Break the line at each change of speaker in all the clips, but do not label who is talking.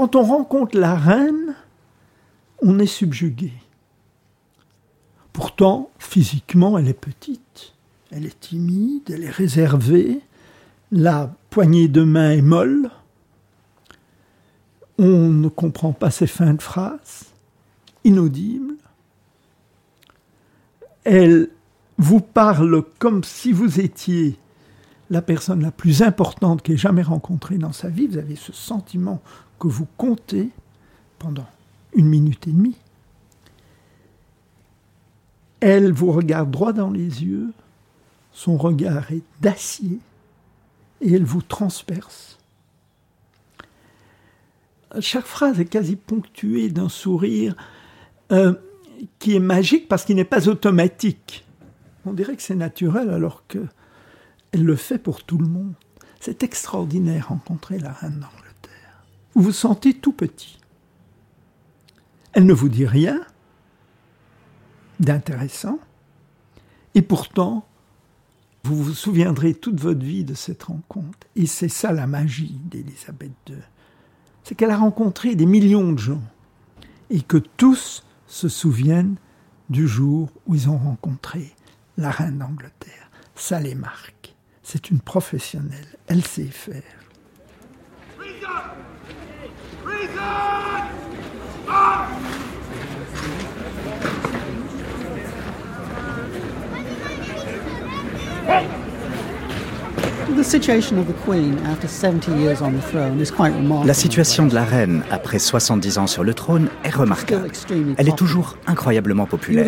Quand on rencontre la reine, on est subjugué. Pourtant, physiquement, elle est petite, elle est timide, elle est réservée, la poignée de main est molle, on ne comprend pas ses fins de phrase, inaudibles. Elle vous parle comme si vous étiez la personne la plus importante qu'elle ait jamais rencontrée dans sa vie. Vous avez ce sentiment que vous comptez pendant une minute et demie. Elle vous regarde droit dans les yeux, son regard est d'acier et elle vous transperce. Chaque phrase est quasi ponctuée d'un sourire euh, qui est magique parce qu'il n'est pas automatique. On dirait que c'est naturel alors que elle le fait pour tout le monde. C'est extraordinaire rencontrer la reine. Vous vous sentez tout petit. Elle ne vous dit rien d'intéressant, et pourtant, vous vous souviendrez toute votre vie de cette rencontre. Et c'est ça la magie d'Élisabeth II. C'est qu'elle a rencontré des millions de gens, et que tous se souviennent du jour où ils ont rencontré la reine d'Angleterre. Ça les marque. C'est une professionnelle. Elle sait faire. No!
La situation de la reine après 70 ans sur le trône est remarquable. Elle est toujours incroyablement populaire.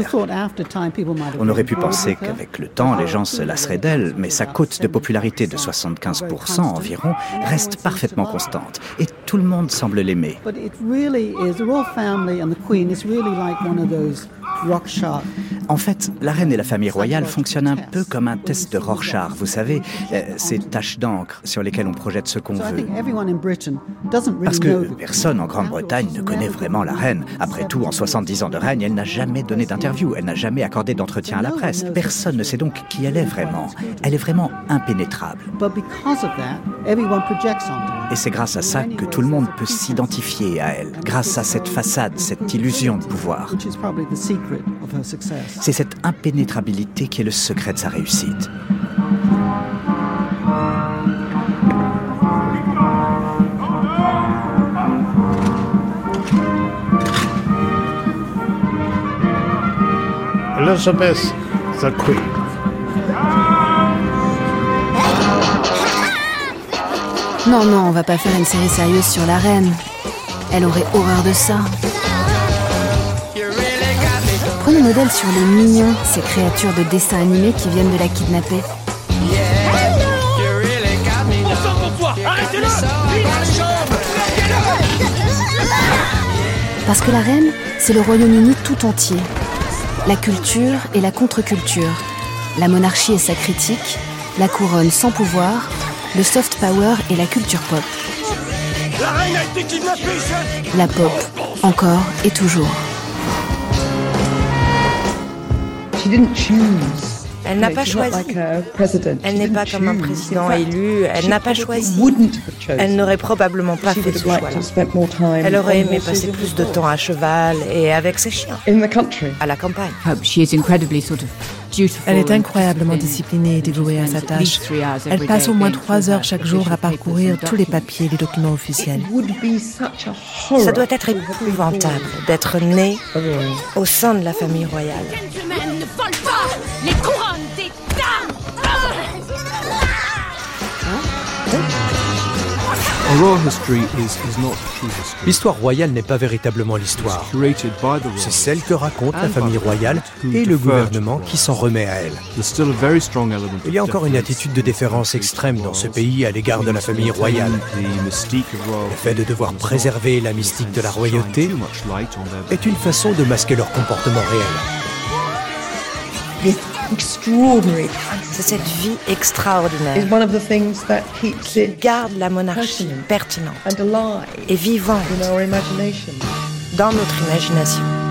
On aurait pu penser qu'avec le temps, les gens se lasseraient d'elle, mais sa cote de popularité de 75% environ reste parfaitement constante. Et tout le monde semble l'aimer. En fait, la reine et la famille royale fonctionnent un peu comme un test de Rorschach, vous savez, euh, ces taches d'encre sur lesquelles on projette ce qu'on veut. Parce que personne en Grande-Bretagne ne connaît vraiment la reine. Après tout, en 70 ans de règne, elle n'a jamais donné d'interview, elle n'a jamais accordé d'entretien à la presse. Personne ne sait donc qui elle est vraiment. Elle est vraiment impénétrable. Et c'est grâce à ça que tout le monde peut s'identifier à elle, grâce à cette façade, cette illusion de pouvoir. C'est cette impénétrabilité qui est le secret de sa réussite.
Elizabeth the Queen.
Non, non, on va pas faire une série sérieuse sur la reine. Elle aurait horreur de ça. Modèle sur les mignons, ces créatures de dessin animé qui viennent de la kidnapper. Parce que la reine, c'est le Royaume-Uni tout entier. La culture et la contre-culture. La monarchie et sa critique. La couronne sans pouvoir. Le soft power et la culture pop.
La reine a été kidnappée,
La pop, encore et toujours.
Elle n'a pas choisi. Elle n'est pas comme un président élu. Elle n'a pas choisi. Elle n'aurait probablement pas fait ce choix. Elle aurait aimé passer plus de temps à cheval et avec ses chiens. À la campagne.
Elle est incroyablement disciplinée et dévouée à sa tâche. Elle passe au moins trois heures chaque jour à parcourir tous les papiers et les documents officiels.
Ça doit être épouvantable d'être né au sein de la famille royale.
L'histoire royale n'est pas véritablement l'histoire. C'est celle que raconte la famille royale et le gouvernement qui s'en remet à elle. Il y a encore une attitude de déférence extrême dans ce pays à l'égard de la famille royale. Le fait de devoir préserver la mystique de la royauté est une façon de masquer leur comportement réel.
C'est cette vie extraordinaire qui garde la monarchie pertinente et vivante dans notre imagination.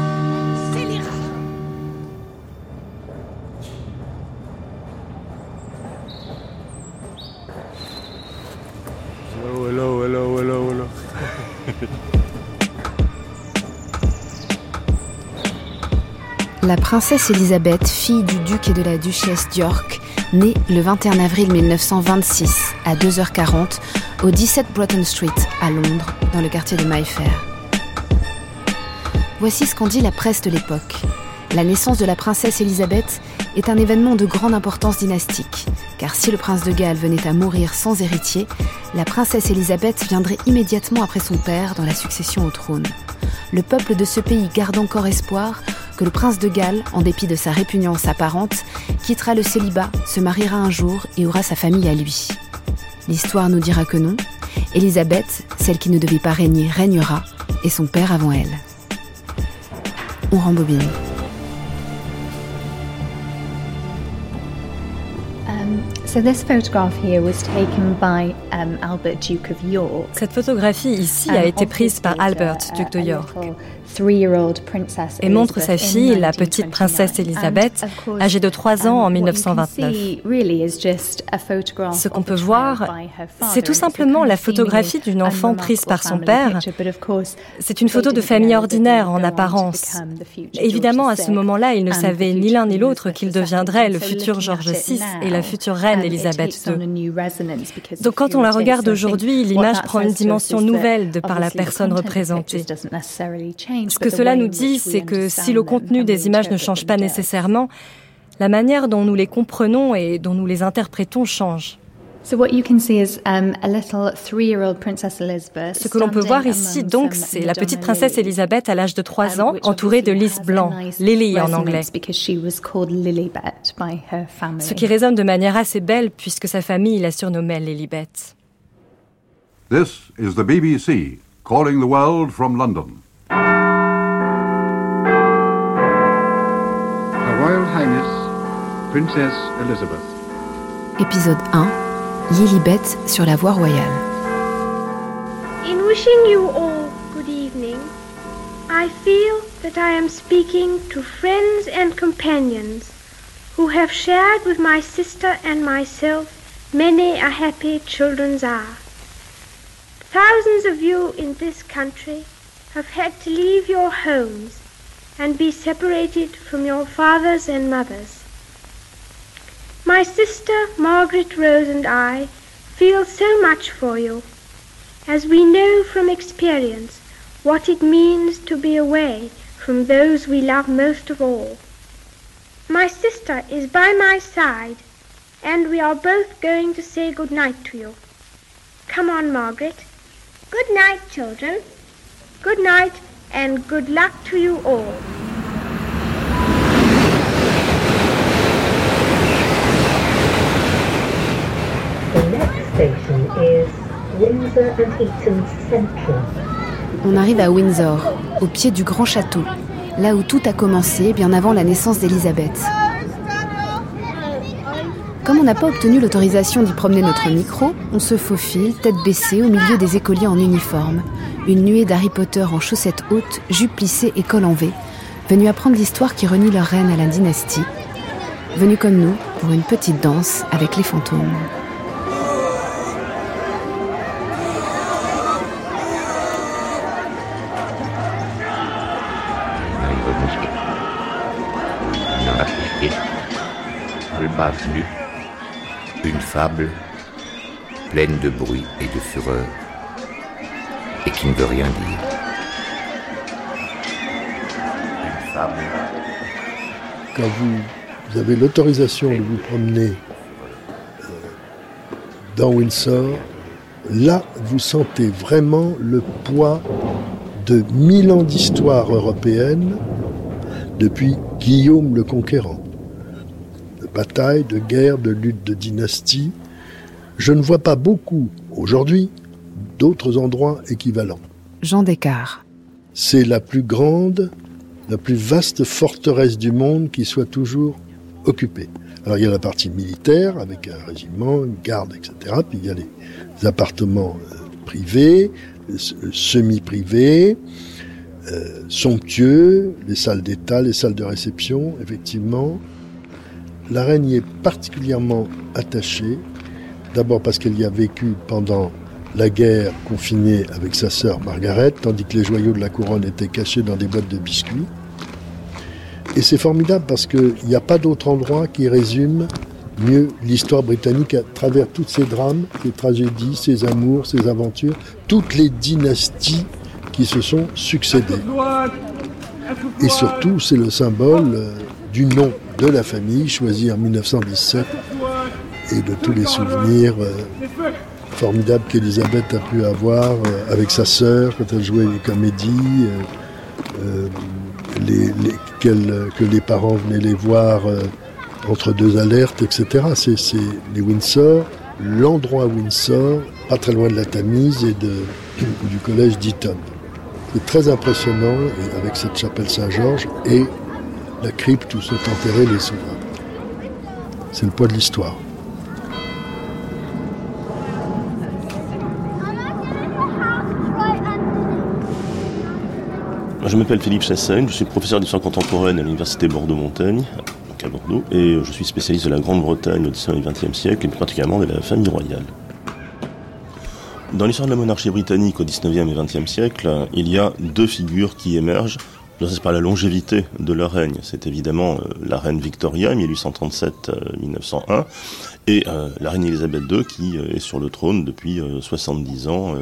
La princesse Elisabeth, fille du duc et de la duchesse d'York, née le 21 avril 1926 à 2h40 au 17 Broughton Street à Londres, dans le quartier de Mayfair. Voici ce qu'en dit la presse de l'époque. La naissance de la princesse Elisabeth est un événement de grande importance dynastique, car si le prince de Galles venait à mourir sans héritier, la princesse Elisabeth viendrait immédiatement après son père dans la succession au trône. Le peuple de ce pays garde encore espoir que le prince de Galles, en dépit de sa répugnance apparente, quittera le célibat, se mariera un jour et aura sa famille à lui. L'histoire nous dira que non. Elisabeth, celle qui ne devait pas régner, régnera, et son père avant elle. On rembobine.
Cette
photographie ici a été prise par Albert, duc de York, et montre sa fille, la petite princesse Elisabeth, âgée de 3 ans en 1929. Ce qu'on peut voir, c'est tout simplement la photographie d'une enfant prise par son père. C'est une photo de famille ordinaire en apparence. Évidemment, à ce moment-là, ils ne savaient ni l'un ni l'autre qu'il deviendrait le futur George VI et la future reine Elisabeth II. Donc quand on la regarde aujourd'hui, l'image prend une dimension nouvelle de par la personne représentée. Ce que cela nous dit, c'est que si le contenu des images ne change pas nécessairement, la manière dont nous les comprenons et dont nous les interprétons change. Ce que l'on peut voir ici, donc, c'est la petite princesse Elisabeth à l'âge de 3 um, ans, entourée de lys blanc, Lily en anglais. Ce qui résonne de manière assez belle puisque sa famille la surnommait Lilibet.
This is the BBC calling the world from London.
Princess Elizabeth. Épisode 1 Lilibet sur la voie royale.
In wishing you all good evening, I feel that I am speaking to friends and companions who have shared with my sister and myself many a happy children's hour. Thousands of you in this country have had to leave your homes and be separated from your fathers and mothers. My sister Margaret Rose and I feel so much for you, as we know from experience what it means to be away from those we love most of all. My sister is by my side, and we are both going to say good night to you. Come on, Margaret. Good night, children. Good night, and good luck to you all.
On arrive à Windsor, au pied du grand château, là où tout a commencé bien avant la naissance d'Elisabeth. Comme on n'a pas obtenu l'autorisation d'y promener notre micro, on se faufile, tête baissée, au milieu des écoliers en uniforme. Une nuée d'Harry Potter en chaussettes hautes, plissées et col en V, venus apprendre l'histoire qui renie leur reine à la dynastie. Venus comme nous pour une petite danse avec les fantômes.
une fable pleine de bruit et de fureur qui ne veut rien dire.
Une. Quand vous avez l'autorisation de vous promener euh, dans Windsor, là vous sentez vraiment le poids de mille ans d'histoire européenne depuis Guillaume le Conquérant batailles, de guerres, de luttes de dynastie. Je ne vois pas beaucoup, aujourd'hui, d'autres endroits équivalents.
Jean Descartes.
C'est la plus grande, la plus vaste forteresse du monde qui soit toujours occupée. Alors il y a la partie militaire avec un régiment, une garde, etc. Puis il y a les appartements euh, privés, euh, semi-privés, euh, somptueux, les salles d'état, les salles de réception, effectivement. La reine y est particulièrement attachée, d'abord parce qu'elle y a vécu pendant la guerre confinée avec sa sœur Margaret, tandis que les joyaux de la couronne étaient cachés dans des boîtes de biscuits. Et c'est formidable parce qu'il n'y a pas d'autre endroit qui résume mieux l'histoire britannique à travers tous ces drames, ces tragédies, ces amours, ces aventures, toutes les dynasties qui se sont succédées. Et surtout, c'est le symbole euh, du nom de la famille choisi en 1917 et de tous les souvenirs euh, formidables qu'Elisabeth a pu avoir euh, avec sa sœur quand elle jouait les comédies, que les parents venaient les voir entre deux alertes, etc. C'est les Windsor, l'endroit Windsor, pas très loin de la Tamise et du collège d'Eton. C'est très impressionnant avec cette chapelle Saint-Georges et la crypte où sont enterrés les souverains. C'est le poids de l'histoire.
Je m'appelle Philippe Chassaigne, je suis professeur d'histoire contemporaine à l'Université Bordeaux-Montaigne à Bordeaux et je suis spécialiste de la Grande-Bretagne au XIXe et XXe siècle et plus particulièrement de la famille royale. Dans l'histoire de la monarchie britannique au XIXe et XXe siècle, il y a deux figures qui émergent. C'est par la longévité de leur règne. C'est évidemment euh, la reine Victoria, 1837-1901, et euh, la reine Elisabeth II, qui euh, est sur le trône depuis 70 ans,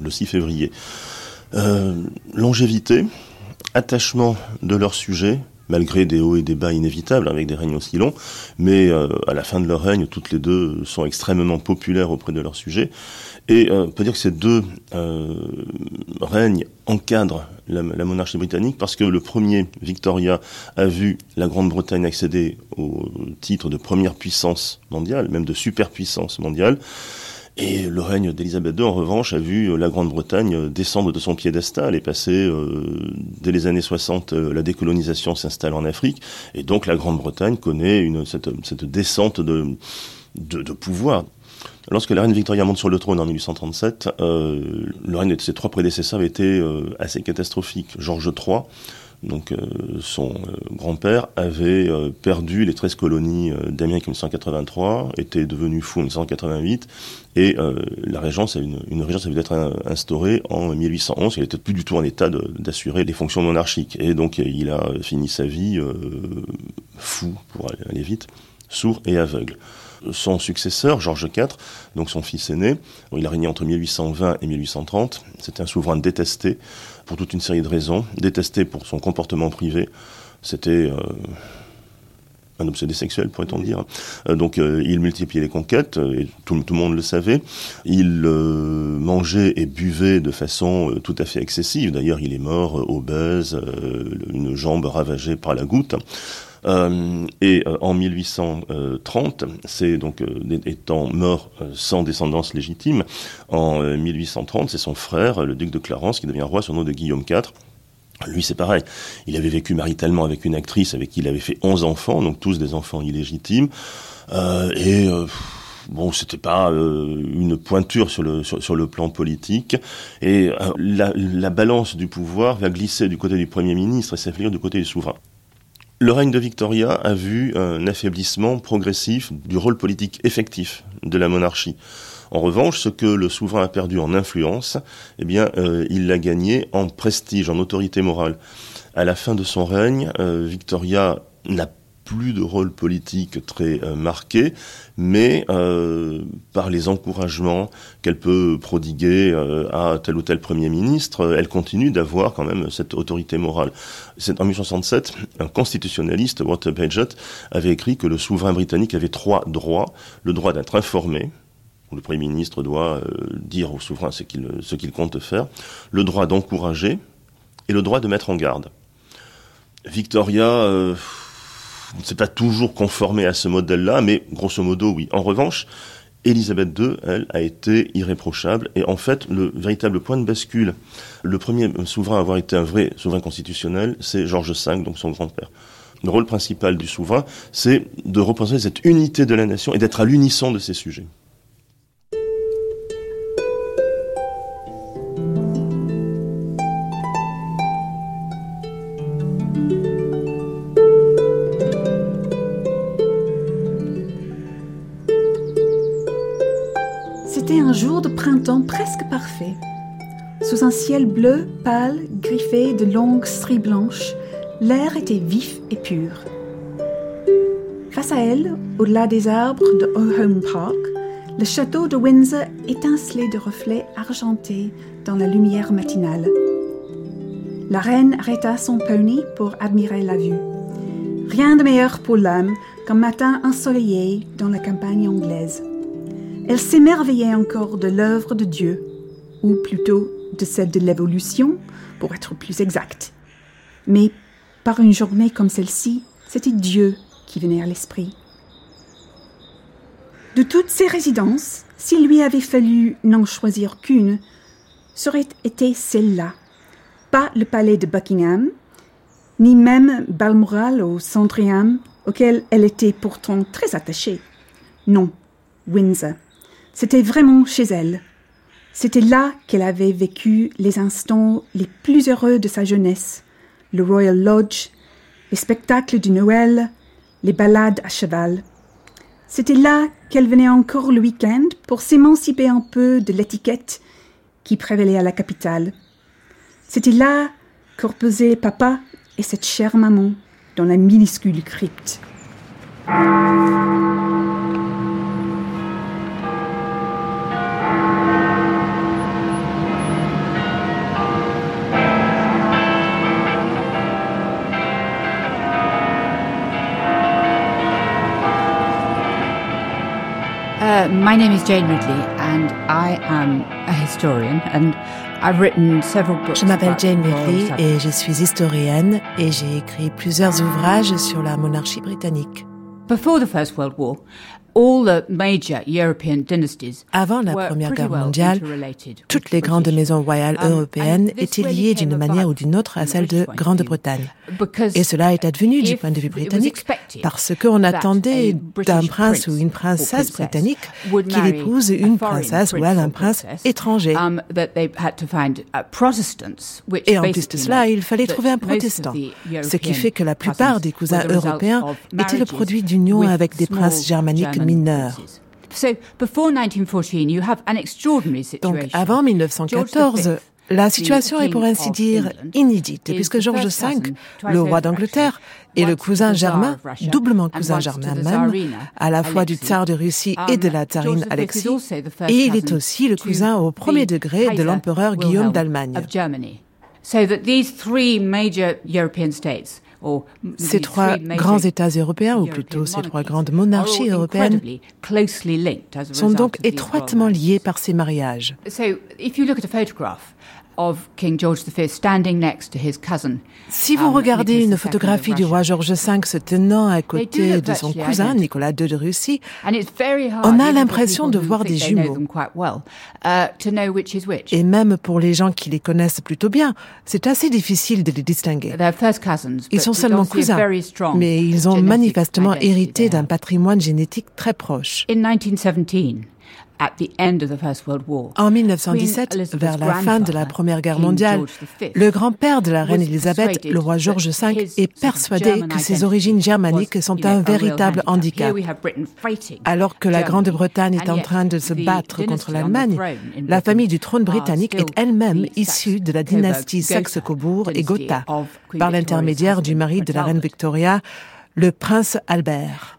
le 6 février. Longévité, attachement de leur sujet, malgré des hauts et des bas inévitables avec des règnes aussi longs, mais à la fin de leur règne, toutes les deux sont extrêmement populaires auprès de leur sujet. Et euh, on peut dire que ces deux euh, règnes encadrent la, monarchie britannique parce que le premier, Victoria, a vu la Grande-Bretagne accéder au titre de première puissance mondiale, même de superpuissance mondiale. Et le règne d'Élisabeth II, en revanche, a vu la Grande-Bretagne descendre de son piédestal et passer, euh, dès les années 60, la décolonisation s'installe en Afrique. Et donc la Grande-Bretagne connaît cette, descente de, pouvoir. Lorsque la reine Victoria monte sur le trône en 1837, euh, le règne de ses trois prédécesseurs avait été euh, assez catastrophique. Georges III, donc euh, son grand-père, avait perdu les 13 colonies d'Amérique en 1883, était devenu fou en 1888, et la régence, une, une régence avait être instaurée en 1811. Il n'était plus du tout en état d'assurer les fonctions monarchiques, et donc il a fini sa vie fou, pour aller vite, sourd et aveugle son successeur, Georges IV, donc son fils aîné, il a régné entre 1820 et 1830. C'était un souverain détesté pour toute une série de raisons. Détesté pour son comportement privé. C'était euh, un obsédé sexuel, pourrait-on dire. Euh, donc euh, il multipliait les conquêtes, et tout, le monde le savait. Il mangeait et buvait de façon tout à fait excessive. D'ailleurs, il est mort obèse, une jambe ravagée par la goutte. Euh, et euh, en 1830, c'est donc euh, étant mort sans descendance légitime, en 1830, c'est son frère, le duc de Clarence, qui devient roi sur nom de Guillaume IV. Lui, c'est pareil. Il avait vécu maritalement avec une actrice avec qui il avait fait 11 enfants, donc tous des enfants illégitimes. et bon, c'était pas une pointure sur le sur, le plan politique. Et la, la, balance du pouvoir va glisser du côté du premier ministre et s'affaiblir du côté du souverain. Le règne de Victoria a vu un affaiblissement progressif du rôle politique effectif de la monarchie. En revanche, ce que le souverain a perdu en influence, eh bien, euh, il l'a gagné en prestige, en autorité morale. À la fin de son règne, euh, Victoria n'a plus de rôle politique très euh, marqué, mais euh, par les encouragements qu'elle peut prodiguer euh, à tel ou tel Premier ministre, elle continue d'avoir quand même cette autorité morale. En 1867, un constitutionnaliste, Walter Paget, avait écrit que le souverain britannique avait trois droits. Le droit d'être informé, où le Premier ministre doit dire au souverain ce qu'il compte faire, le droit d'encourager et le droit de mettre en garde. Victoria ne s'est pas toujours conformé à ce modèle-là, mais grosso modo, oui. En revanche, Élisabeth II, elle, a été irréprochable. Et en fait, le véritable point de bascule, le premier souverain à avoir été un vrai souverain constitutionnel, c'est Georges V, donc son grand-père. Le rôle principal du souverain, c'est de représenter cette unité de la nation et d'être à l'unisson de ses sujets.
Presque parfait. Sous un ciel bleu, pâle, griffé de longues stries blanches, L'air était vif et pur. Face à elle, au-delà des arbres de Home Park, le château de Windsor étincelait de reflets argentés dans la lumière matinale. La reine arrêta son pony pour admirer la vue. Rien de meilleur pour l'âme qu'un matin ensoleillé dans la campagne anglaise. Elle s'émerveillait encore de l'œuvre de Dieu, ou plutôt de celle de l'évolution, pour être plus exact. Mais par une journée comme celle-ci, c'était Dieu qui venait à l'esprit. De toutes ces résidences, s'il lui avait fallu n'en choisir qu'une, serait été celle-là. Pas le palais de Buckingham, ni même Balmoral au Sandringham, auquel elle était pourtant très attachée. Non, Windsor. C'était vraiment chez elle. C'était là qu'elle avait vécu les instants les plus heureux de sa jeunesse. Le Royal Lodge, les spectacles du Noël, les balades à cheval. C'était là qu'elle venait encore le week-end pour s'émanciper un peu de l'étiquette qui prévalait à la capitale. C'était là que reposaient papa et cette chère maman dans la minuscule crypte.
My name is Jane Ridley, and I am a historian, and I've written several books. Je m'appelle Jane Ridley et je suis historienne et j'ai écrit plusieurs ouvrages sur la monarchie britannique.
Before the First World War,
avant la Première Guerre mondiale, toutes les grandes maisons royales um, européennes étaient liées d'une manière ou d'une autre à celle de Grande-Bretagne. Et cela est advenu du point de vue britannique parce qu'on attendait d'un prince ou une princesse britannique qu'il épouse une princesse ou un prince étranger. Um, Et en plus de cela, il fallait trouver un protestant, ce qui fait que la plupart des cousins européens étaient le produit d'union avec des princes germaniques mineurs. Donc avant 1914, la situation est pour ainsi dire inédite, puisque George V, le roi d'Angleterre, est le cousin germain, doublement cousin germain même, à la fois du tsar de Russie et de la tsarine Alexis, et il est aussi le cousin au premier degré de l'empereur Guillaume d'Allemagne. Ces trois grands États européens, ou plutôt ces trois grandes monarchies européennes, sont donc étroitement liés par ces mariages. Si vous um, regardez une photographie du roi George V se tenant à côté de son cousin Nicolas II de Russie, on a l'impression de voir des jumeaux. Uh, Et même pour les gens qui les connaissent plutôt bien, c'est assez difficile de les distinguer. Ils sont seulement cousins, mais ils ont manifestement hérité d'un patrimoine génétique très proche. En 1917, vers la fin de la Première Guerre mondiale, le grand-père de la reine Elisabeth, le roi George V, est persuadé que ses origines germaniques sont un véritable handicap. Alors que la Grande-Bretagne est en train de se battre contre l'Allemagne, la famille du trône britannique est elle-même issue de la dynastie Saxe-Cobourg et Gotha, par l'intermédiaire du mari de la reine Victoria, le prince Albert.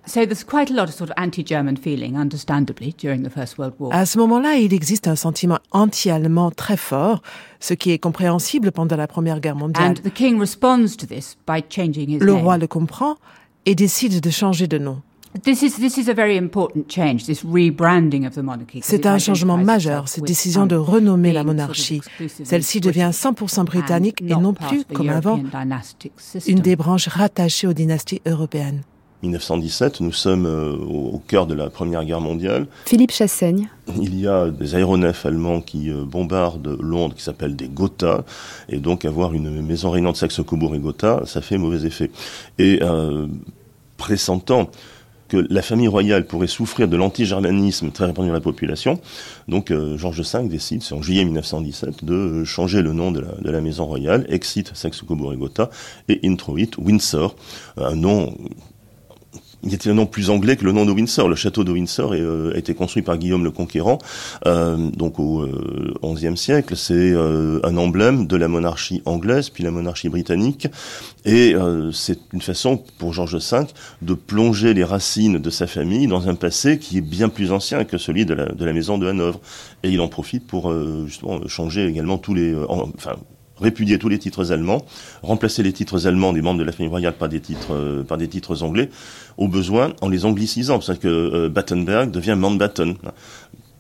À ce moment-là, il existe un sentiment anti-allemand très fort, ce qui est compréhensible pendant la Première Guerre mondiale. Le roi le comprend et décide de changer de nom. C'est un changement majeur, cette décision de renommer la monarchie. Celle-ci devient 100% britannique et non plus, comme avant, une des branches rattachées aux dynasties européennes.
1917, nous sommes euh, au cœur de la Première Guerre mondiale.
Philippe Chassaigne.
Il y a des aéronefs allemands qui euh, bombardent Londres, qui s'appellent des Gotha, et donc avoir une maison régnante Saxe-Cobourg et Gotha, ça fait mauvais effet. Et euh, pressentant la famille royale pourrait souffrir de l'anti-germanisme très répandu dans la population. Donc euh, Georges V décide, c'est en juillet 1917, de changer le nom de la, maison royale, Exit Saxe-Cobourg et Introit Windsor, un nom il était un nom plus anglais que le nom de Windsor. Le château de Windsor euh, a été construit par Guillaume le Conquérant, euh, donc au XIe siècle. C'est un emblème de la monarchie anglaise, puis la monarchie britannique, et c'est une façon pour George V de plonger les racines de sa famille dans un passé qui est bien plus ancien que celui de la, de la maison de Hanovre. Et il en profite pour justement changer également tous les, enfin répudier tous les titres allemands, remplacer les titres allemands des membres de la famille royale par des titres, euh, par des titres anglais, au besoin en les anglicisant, parce que euh, Battenberg devient Mountbatten.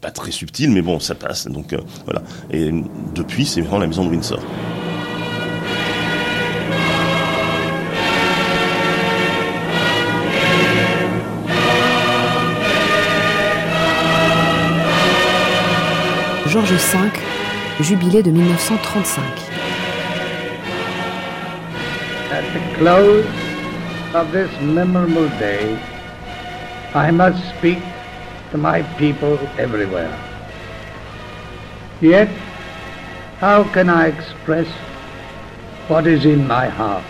Pas très subtil, mais bon, ça passe. Donc euh, voilà. Et depuis, c'est vraiment la maison de Windsor.
Georges V, jubilé de 1935.
At the close of this memorable day, I must speak to my people everywhere. Yet, how can I express what is in my heart?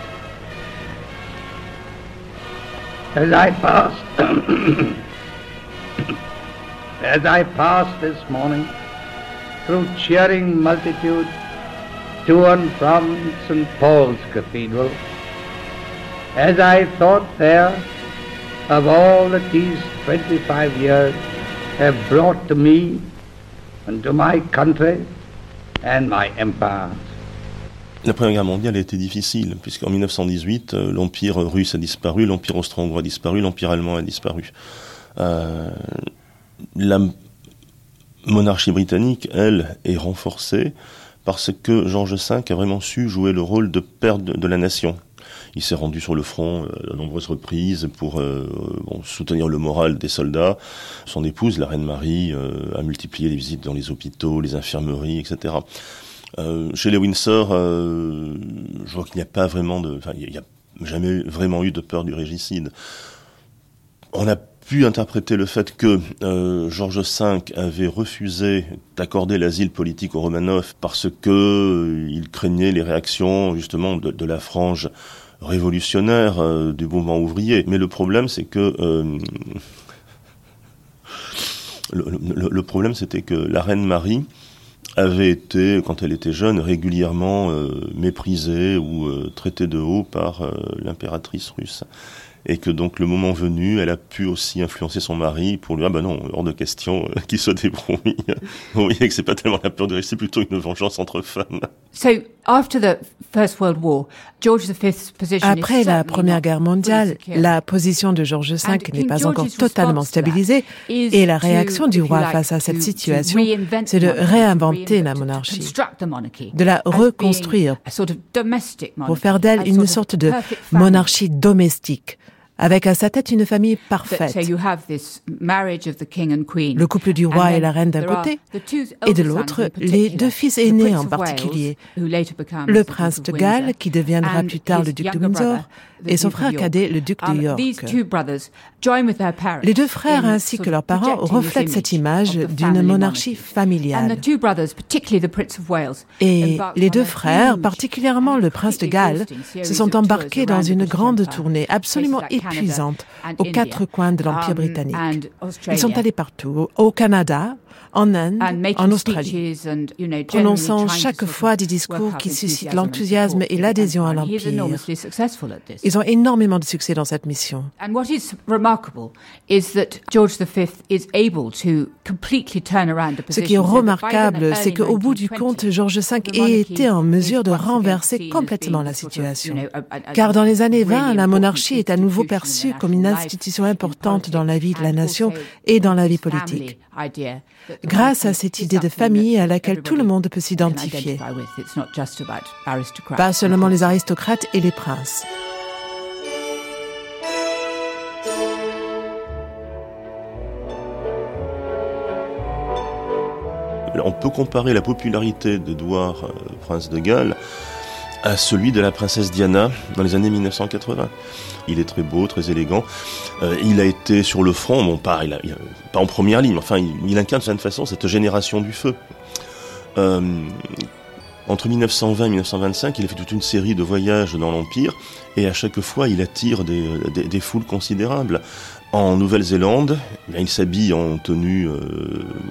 As I passed, as I passed this morning through cheering multitudes to and from St. Paul's Cathedral, as I thought there of all that these 25 years have brought to me and to my country and my empire.
La Première Guerre mondiale a été difficile, puisqu'en 1918, euh, l'Empire russe a disparu, l'Empire austro-hongrois a disparu, l'Empire allemand a disparu. Euh, la monarchie britannique, elle, est renforcée parce que Georges V a vraiment su jouer le rôle de père de la nation. Il s'est rendu sur le front euh, à nombreuses reprises pour euh, soutenir le moral des soldats. Son épouse, la reine Marie, euh, a multiplié les visites dans les hôpitaux, les infirmeries, etc. chez les Windsor, je vois qu'il n'y a pas vraiment de, enfin, il n'y a jamais vraiment eu de peur du régicide. On a pu interpréter le fait que Georges V avait refusé d'accorder l'asile politique aux Romanov parce que il craignait les réactions justement de la frange révolutionnaire euh, du mouvement ouvrier. Mais le problème, c'est que euh, le, problème, c'était que la reine Marie avait été, quand elle était jeune, régulièrement euh, méprisée ou traitée de haut par l'impératrice russe et que donc le moment venu, elle a pu aussi influencer son mari pour lui dire, ah ben non, hors de question euh, qu'il se débrouille. Vous voyez que c'est pas tellement la peur de c'est plutôt une vengeance entre femmes.
Après la Première Guerre mondiale, la position de George V n'est pas encore totalement stabilisée et la réaction du roi face à cette situation, c'est de réinventer la monarchie, de la reconstruire pour faire d'elle une sorte de monarchie domestique avec à sa tête une famille parfaite. Le couple du roi et la reine d'un côté, et de l'autre, les deux fils aînés en particulier, le prince de Galles, qui deviendra plus tard le duc de Windsor, et son frère cadet, le duc de um, York. Les deux frères ainsi que leurs parents reflètent cette image d'une monarchie familiale. Et les deux frères, particulièrement le prince de Galles, se sont embarqués dans une grande tournée absolument épuisante. Aux quatre coins de l'Empire um, britannique. Ils sont allés partout, au Canada, en Inde, en Australie, prononçant chaque fois des discours qui suscitent l'enthousiasme et l'adhésion à l'Empire. Ils ont énormément de succès dans cette mission. Ce qui est remarquable, c'est qu'au bout du compte, George V ait été en mesure de renverser complètement la situation. Car dans les années 20, la monarchie est à nouveau perçue comme une institution importante dans la vie de la nation et dans la vie politique grâce à cette idée de famille à laquelle tout le monde peut s'identifier. Pas seulement les aristocrates et les princes.
On peut comparer la popularité d'Édouard, euh, prince de Galles, à celui de la princesse Diana dans les années 1980. Il est très beau, très élégant. Euh, il a été sur le front, bon, pas, pas en première ligne, enfin, il, incarne de certaine façon cette génération du feu. Euh, Entre 1920 et 1925, il a fait toute une série de voyages dans l'Empire et à chaque fois, il attire des, foules considérables. En Nouvelle-Zélande, eh il s'habille en tenue euh,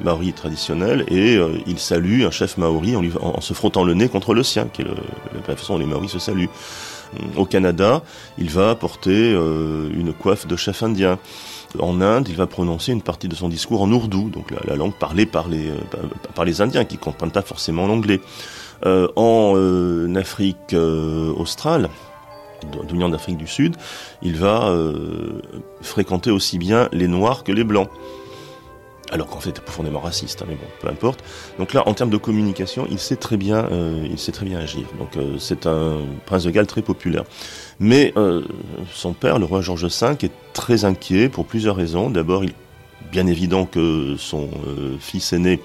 maori traditionnelle et euh, il salue un chef maori en, se frottant le nez contre le sien, qui est le, la façon dont les maoris se saluent. Au Canada, il va porter euh, une coiffe de chef indien. En Inde, il va prononcer une partie de son discours en ourdou, donc la, langue parlée par les, euh, par les Indiens, qui ne comprennent pas forcément l'anglais. En Afrique australe, d'Union d'Afrique du Sud, il va fréquenter aussi bien les Noirs que les Blancs alors qu'en fait, il est profondément raciste, hein, mais bon, peu importe. Donc là, en termes de communication, il sait très bien, euh, agir. Donc euh, c'est un prince de Galles très populaire. Mais euh, son père, le roi George V, est très inquiet pour plusieurs raisons. D'abord, il bien évident que son fils aîné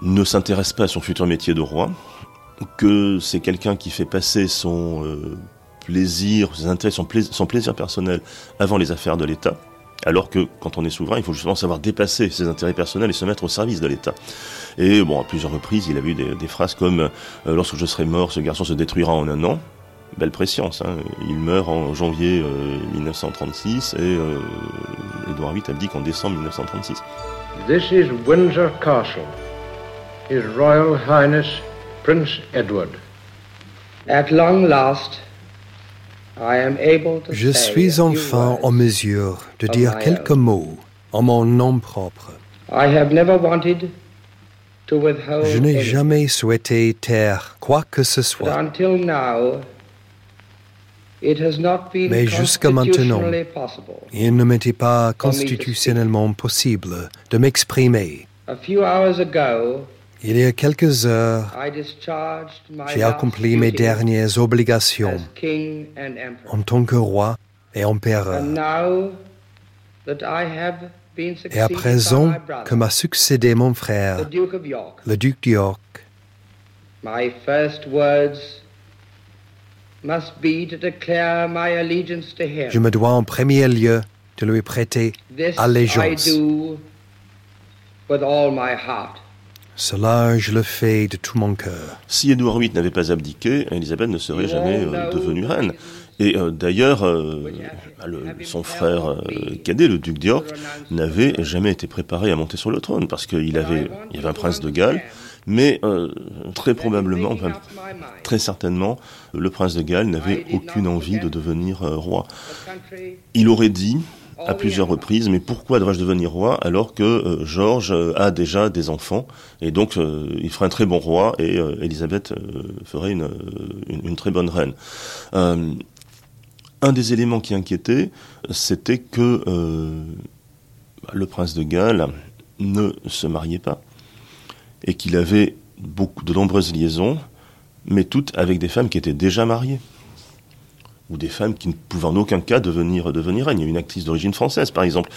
ne s'intéresse pas à son futur métier de roi, que c'est quelqu'un qui fait passer son plaisir, ses intérêts, son plaisir personnel avant les affaires de l'État alors que quand on est souverain, il faut justement savoir dépasser ses intérêts personnels et se mettre au service de l'État. Et bon, à plusieurs reprises, il a eu des, phrases comme euh, Lorsque je serai mort, ce garçon se détruira en un an ». Belle préscience. Hein. Il meurt en janvier 1936 euh, et euh, Édouard VIII abdique en décembre 1936.
This is Windsor Castle. His Royal Highness Prince Edward. At long last,
je suis enfin en mesure de dire quelques mots en mon nom propre. Je n'ai jamais souhaité taire quoi que ce soit. Mais jusqu'à maintenant, il ne m'était pas constitutionnellement possible de m'exprimer. Il y a quelques heures, j'ai accompli mes dernières obligations en tant que roi et empereur. Et à présent que m'a succédé mon frère, le duc d'York, je me dois en premier lieu de lui prêter allégeance. Cela, je le fais de tout mon cœur.
Si Édouard VIII n'avait pas abdiqué, Élisabeth ne serait jamais euh, devenue reine. Et euh, d'ailleurs, euh, bah, son frère cadet, le duc d'York, n'avait jamais été préparé à monter sur le trône parce qu'il avait, il y avait un prince de Galles, mais très probablement, très certainement, le prince de Galles n'avait aucune envie de devenir roi. Il aurait dit, à plusieurs reprises, mais pourquoi devrais-je devenir roi alors que euh, Georges euh, a déjà des enfants et donc euh, il ferait un très bon roi et Élisabeth ferait une, une, très bonne reine. un des éléments qui inquiétait, c'était que le prince de Galles ne se mariait pas et qu'il avait beaucoup de nombreuses liaisons, mais toutes avec des femmes qui étaient déjà mariées ou des femmes qui ne pouvaient en aucun cas devenir, devenir reine. Il y a une actrice d'origine française, par exemple.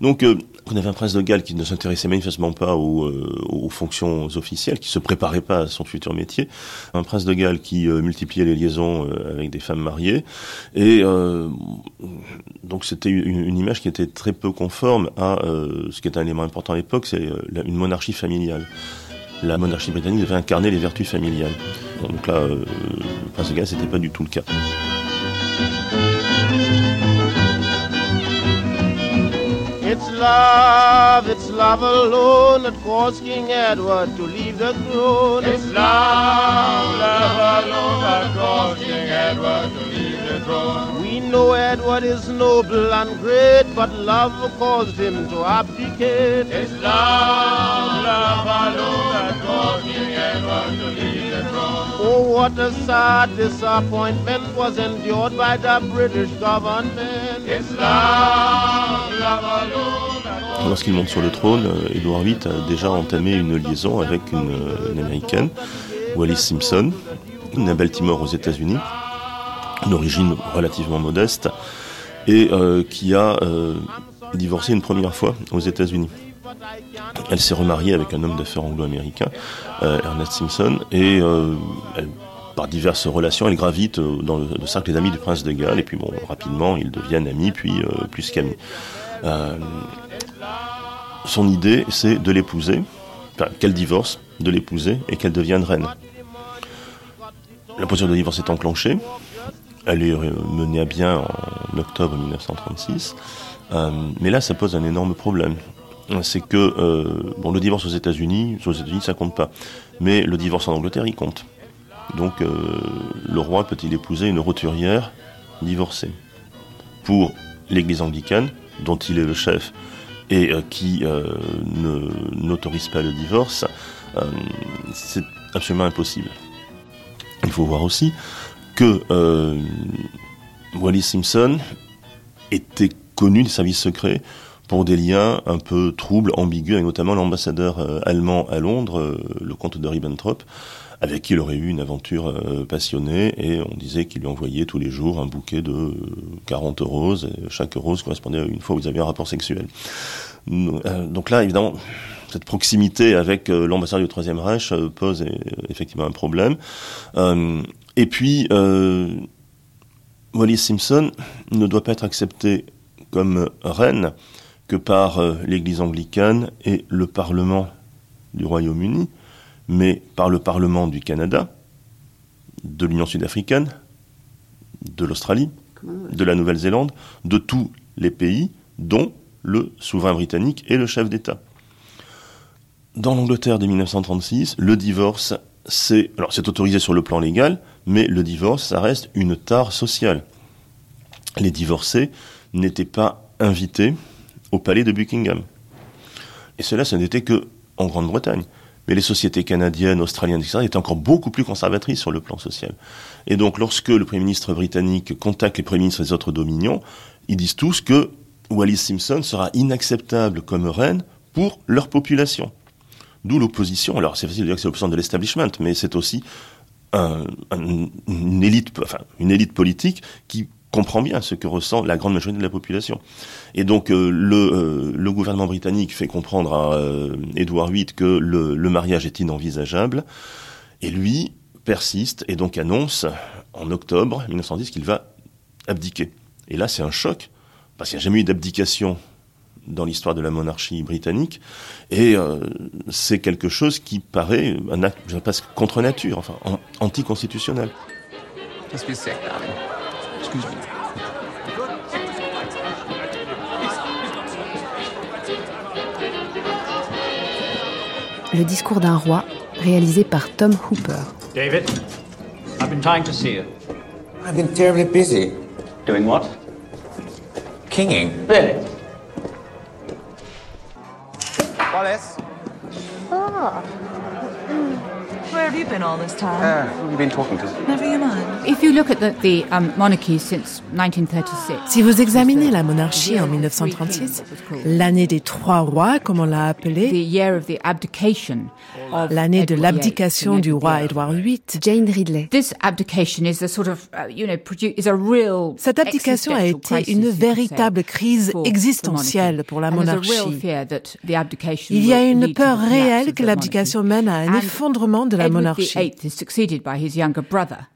Donc, euh, on avait un prince de Galles qui ne s'intéressait manifestement pas aux, euh, aux, fonctions officielles, qui se préparait pas à son futur métier. Un prince de Galles qui euh, multipliait les liaisons avec des femmes mariées. Et donc, c'était une, image qui était très peu conforme à ce qui est un élément important à l'époque, c'est une monarchie familiale la monarchie britannique devait incarner les vertus familiales. Donc là, le prince de Galles, c'était pas du tout le cas.
It's love, it's love alone that caused King Edward to leave the throne.
It's love, love alone that caused King Edward to leave the throne.
We know Edward is noble and great, but love caused him to abdicate.
It's love, love alone that caused King Edward to leave the throne.
Oh, what a sad disappointment was endured by the British government.
It's love, love alone.
Lorsqu'il monte sur le trône, Edward VIII a déjà entamé une liaison avec une, une américaine, Wallis Simpson, née à Baltimore aux États-Unis, d'origine relativement modeste, et euh, qui a euh, divorcé une première fois aux États-Unis. Elle s'est remariée avec un homme d'affaires anglo-américain, euh, Ernest Simpson, et elle, par diverses relations, elle gravite dans le, cercle des amis du prince de Galles, et puis bon, rapidement, ils deviennent amis, puis plus qu'amis. son idée, c'est de l'épouser, enfin, qu'elle divorce, de l'épouser, et qu'elle devienne reine. la procédure de divorce est enclenchée. Elle est menée à bien en octobre 1936. mais là, ça pose un énorme problème. C'est que bon, le divorce aux États-Unis, aux États-Unis, ça compte pas. Mais le divorce en Angleterre, il compte. Donc, le roi peut-il épouser une roturière divorcée Pour l'Église anglicane, dont il est le chef et euh, qui euh, n'autorise pas le divorce, euh, c'est absolument impossible. Il faut voir aussi que Wallis Simpson était connu des services secrets pour des liens un peu troubles, ambigus, avec notamment l'ambassadeur allemand à Londres, le comte de Ribbentrop, avec qui il aurait eu une aventure euh, passionnée, et on disait qu'il lui envoyait tous les jours un bouquet de 40 roses, et chaque rose correspondait à une fois où ils avaient un rapport sexuel. Euh, donc là, évidemment, cette proximité avec euh, l'ambassadeur du Troisième Reich pose effectivement un problème. et puis, Wallis Simpson ne doit pas être accepté comme reine que par l'Église anglicane et le Parlement du Royaume-Uni, mais par le Parlement du Canada, de l'Union sud-africaine, de l'Australie, de la Nouvelle-Zélande, de tous les pays, dont le souverain britannique et le chef d'État. Dans l'Angleterre de 1936, le divorce, c'est alors c'est autorisé sur le plan légal, mais le divorce, ça reste une tare sociale. Les divorcés n'étaient pas invités au palais de Buckingham. Et cela, ce n'était que en Grande-Bretagne. Mais les sociétés canadiennes, australiennes, etc., étaient encore beaucoup plus conservatrices sur le plan social. Et donc, lorsque le Premier ministre britannique contacte les Premiers ministres des autres dominions, ils disent tous que Wallis Simpson sera inacceptable comme reine pour leur population. D'où l'opposition. Alors, c'est facile de dire que c'est l'opposition de l'establishment, mais c'est aussi une, élite, enfin, une élite politique qui comprend bien ce que ressent la grande majorité de la population. Et donc euh, le, euh, le, gouvernement britannique fait comprendre à euh, Édouard VIII que le, mariage est inenvisageable, et lui persiste et donc annonce en octobre 1910 qu'il va abdiquer. Et là c'est un choc, parce qu'il n'y a jamais eu d'abdication dans l'histoire de la monarchie britannique, et c'est quelque chose qui paraît un acte, passe contre nature, enfin anticonstitutionnel.
Le discours d'un roi, réalisé par Tom Hooper.
David, I've been trying to see you.
I've been terribly busy.
Doing what?
Kinging.
Really?
Wallace?
Oh. Where have you been all this time?
Uh, who have you been talking to?
Never you mind.
If you look at the, the um, monarchy since 1936.
Si vous examinez la monarchie en 1936, l'année des trois rois, comme on l'a appelé, l'année de l'abdication du roi Édouard VIII,
Jane Ridley.
This abdication is a sort of, you know, is a real
Cette abdication a été une véritable crise existentielle pour la monarchie. Il y a une peur réelle que l'abdication mène à un effondrement de la monarchie.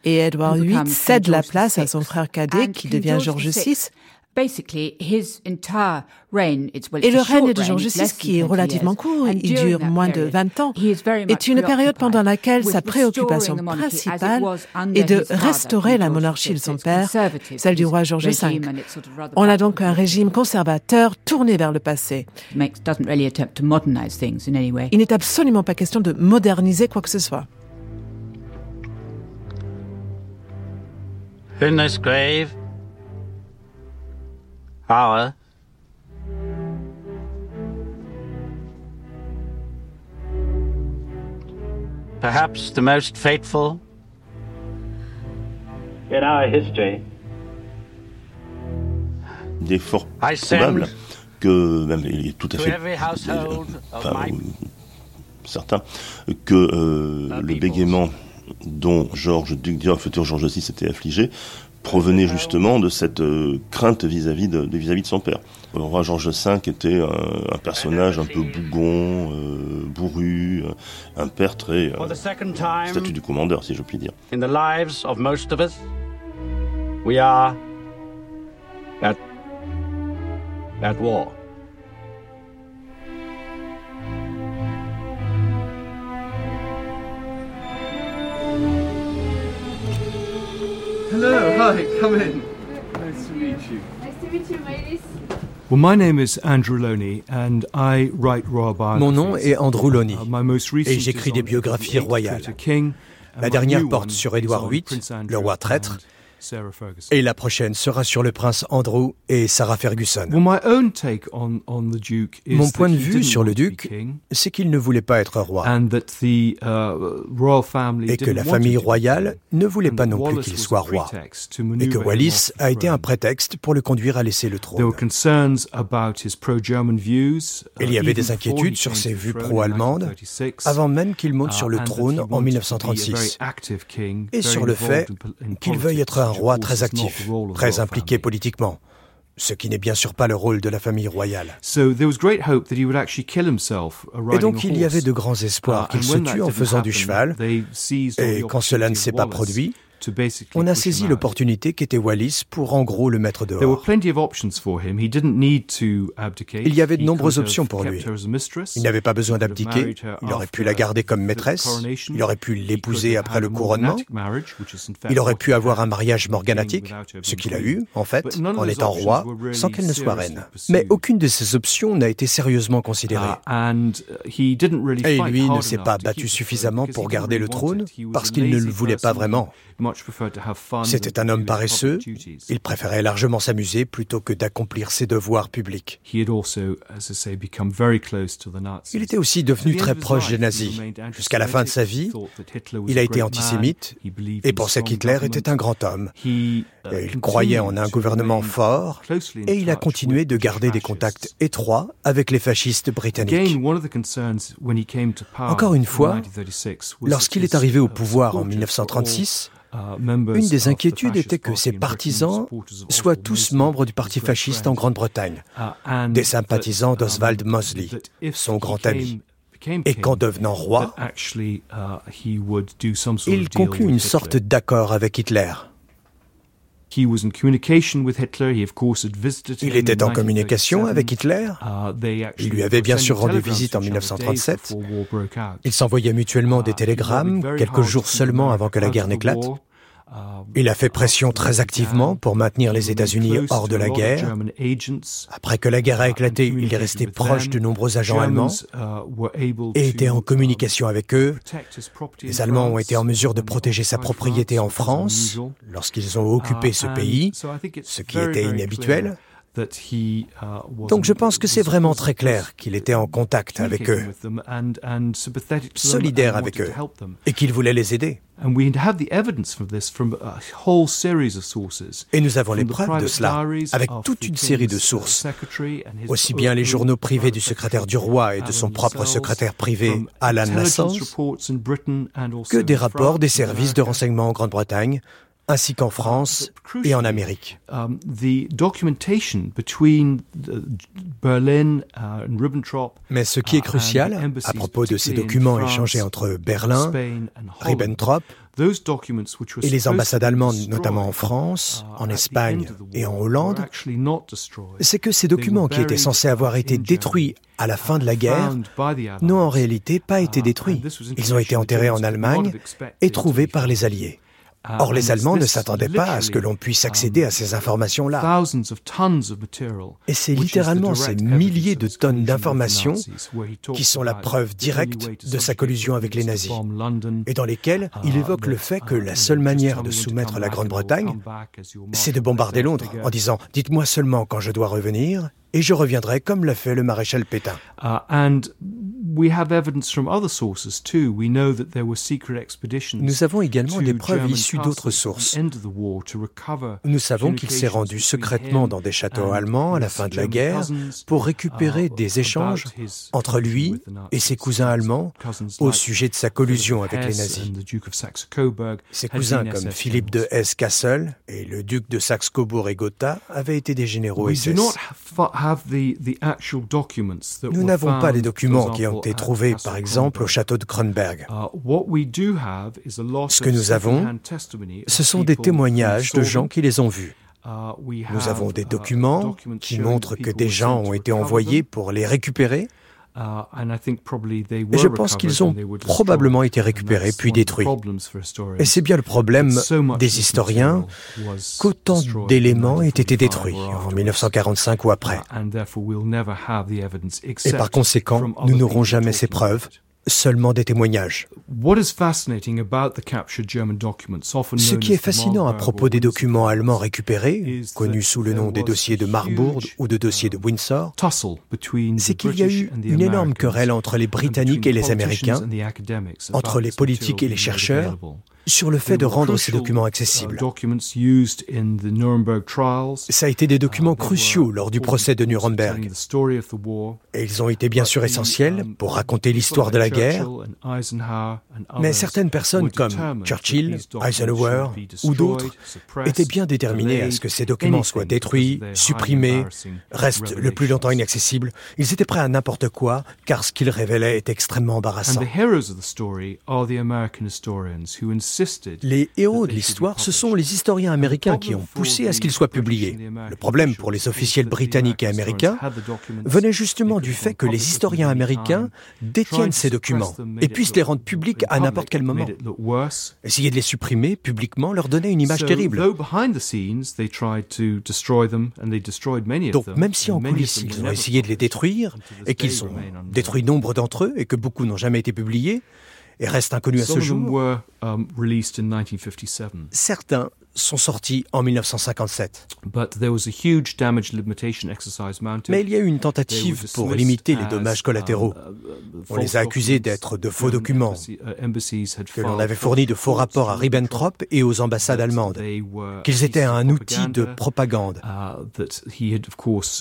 Et Edward VIII cède la place à son frère cadet qui devient George VI. Et le règne de George VI, qui est relativement court, il dure moins de 20 ans, est une période pendant laquelle sa préoccupation principale est de restaurer la monarchie de son père, celle du roi George V. On a donc un régime conservateur tourné vers le passé. Il n'est absolument pas question de moderniser quoi que ce soit.
In this grave, our perhaps the most fateful in our history.
Il est fort probable que, même il est tout à fait, enfin, certain, que euh, le bégaiement dont Georges Duc d'York, futur Georges VI, s'était affligé, provenait justement de cette euh, crainte vis-à-vis de, vis-à-vis de son père. Le roi Georges V était un, personnage un peu bougon, euh, bourru, un père très euh, statut du commandeur, si je puis dire.
In the lives of most of us, we are at, at war.
Hello, hi, come in. Nice to meet you. Nice to meet you, ladies. Well, my name is Andrew Loney and I write royal biographies.
Mon nom est Andrew Loney
Uh,
et j'écris des biographies royales. La dernière porte sur Édouard VIII, le roi traître, et la prochaine sera sur le prince Andrew et Sarah Ferguson. Mon point de vue sur le duc, c'est qu'il ne voulait pas être roi.
Uh,
et que la famille royale ne voulait pas non plus qu'il soit roi. et que Wallis a été un prétexte pour le conduire à laisser le trône. Il y avait des inquiétudes sur ses vues pro-allemandes avant même qu'il monte sur le trône en 1936 et sur le fait qu'il veuille être un un roi très actif, très impliqué politiquement, ce qui n'est bien sûr pas le rôle de la famille royale. Et donc il y avait de grands espoirs qu'il se tue en faisant du cheval, et quand cela ne s'est pas produit, on a saisi l'opportunité qu'était Wallis pour en gros le mettre dehors. Il y avait de nombreuses options pour lui. Il n'avait pas besoin d'abdiquer, il aurait pu la garder comme maîtresse, il aurait pu l'épouser après le couronnement, il aurait pu avoir un mariage morganatique, ce qu'il a eu, en fait, en étant roi, sans qu'elle ne soit reine. Mais aucune de ces options n'a été sérieusement considérée. Et lui ne s'est pas battu suffisamment pour garder le trône parce qu'il ne le voulait pas vraiment. C'était un homme paresseux, il préférait largement s'amuser plutôt que d'accomplir ses devoirs publics. Il était aussi devenu très proche des nazis. Jusqu'à la fin de sa vie, il a été antisémite et pensait qu'Hitler était un grand homme. il croyait en un gouvernement fort et il a continué de garder des contacts étroits avec les fascistes britanniques. Encore une fois, lorsqu'il est arrivé au pouvoir en 1936, une des inquiétudes était que ses partisans soient tous membres du parti fasciste en Grande-Bretagne, des sympathisants d'Oswald Mosley, son grand ami, et qu'en devenant roi, il conclut une sorte d'accord avec Hitler. Il était en communication avec Hitler. Il lui avait bien sûr rendu visite en 1937. Ils s'envoyaient mutuellement des télégrammes quelques jours seulement avant que la guerre n'éclate. Il a fait pression très activement pour maintenir les États-Unis hors de la guerre. Après que la guerre a éclaté, il est resté proche de nombreux agents allemands et était en communication avec eux. Les Allemands ont été en mesure de protéger sa propriété en France lorsqu'ils ont occupé ce pays, ce qui était inhabituel. Donc je pense que c'est vraiment très clair qu'il était en contact avec eux, solidaire avec eux, et qu'il voulait les aider. Et nous avons les preuves de cela avec toute une série de sources, aussi bien les journaux privés du secrétaire du roi et de son propre secrétaire privé, Alan Lassange, que des rapports des services de renseignement en Grande-Bretagne, ainsi qu'en France et en Amérique. Mais ce qui est crucial à propos de ces documents échangés entre Berlin, Ribbentrop et les ambassades allemandes, notamment en France, en Espagne et en Hollande, c'est que ces documents qui étaient censés avoir été détruits à la fin de la guerre n'ont en réalité pas été détruits. Ils ont été enterrés en Allemagne et trouvés par les Alliés. Or, les Allemands ne s'attendaient pas à ce que l'on puisse accéder à ces informations-là. Et c'est littéralement ces milliers de tonnes d'informations qui sont la preuve directe de sa collusion avec les nazis, et dans lesquelles il évoque le fait que la seule manière de soumettre la Grande-Bretagne, c'est de bombarder Londres en disant ⁇ Dites-moi seulement quand je dois revenir, et je reviendrai comme l'a fait le maréchal Pétain. Nous avons également des preuves issues d'autres sources. Nous savons qu'il s'est rendu secrètement dans des châteaux allemands à la fin de la guerre pour récupérer
uh,
des échanges entre lui et ses cousins allemands au sujet de sa collusion avec les nazis. Ses cousins comme Philippe de Hesse-Kassel et le duc de Saxe-Cobourg et Gotha avaient été des généraux SS. Nous n'avons pas les documents qui ont été trouvés, par exemple, au château de Kronberg. Ce que nous avons, ce sont des témoignages de gens qui les ont vus. Nous avons des documents qui montrent que des gens ont été envoyés pour les récupérer Et je pense qu'ils ont probablement été récupérés puis détruits. Et c'est bien le problème des historiens qu'autant d'éléments aient été détruits en 1945 ou après. Et par conséquent, nous n'aurons jamais ces preuves seulement des témoignages. Ce qui est fascinant à propos des documents allemands récupérés, connus sous le nom des dossiers de Marburg ou de dossiers de Windsor, c'est qu'il y a eu une énorme querelle entre les Britanniques et les Américains, entre les politiques et les chercheurs, sur le fait de rendre ces documents accessibles. Ça a été des documents cruciaux lors du procès de Nuremberg. Et ils ont été bien sûr essentiels pour raconter l'histoire de la guerre. Mais certaines personnes comme Churchill, Eisenhower ou d'autres étaient bien déterminés à ce que ces documents soient détruits, supprimés, restent le plus longtemps inaccessibles. Ils étaient prêts à n'importe quoi car ce qu'ils révélaient est extrêmement embarrassant. Les héros de l'histoire, ce sont les historiens américains qui ont poussé à ce qu'ils soient publiés. Le problème pour les officiels britanniques et américains venait justement du fait que les historiens américains détiennent ces documents et puissent les rendre publics à n'importe quel moment. Essayer de les supprimer publiquement leur donnait une image terrible. Donc même si en coulisses ils ont essayé de les détruire et qu'ils ont détruit nombre d'entre eux et que beaucoup n'ont jamais été publiés, et restent inconnus à ce jour. Um, Certains sont sortis en 1957. Mais il y a eu une tentative pour limiter les dommages collatéraux. Um, On les a accusés d'être de faux documents, uh, que l'on avait fourni de faux rapports à Ribbentrop et aux ambassades allemandes, qu'ils étaient un outil de propagande, uh,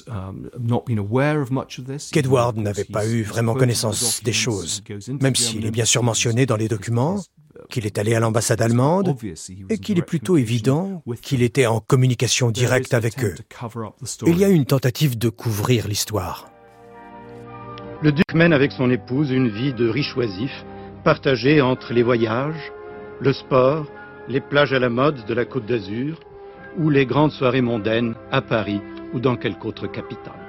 um, qu'Edward n'avait pas eu vraiment connaissance des choses, même s'il est bien sûr mentionné dans les documents, qu'il est allé à l'ambassade allemande et qu'il est plutôt évident qu'il était en communication directe avec eux. Il y a une tentative de couvrir l'histoire.
Le duc mène avec son épouse une vie de riche oisif, partagée entre les voyages, le sport, les plages à la mode de la Côte d'Azur ou les grandes soirées mondaines à Paris ou dans quelque autre capitale.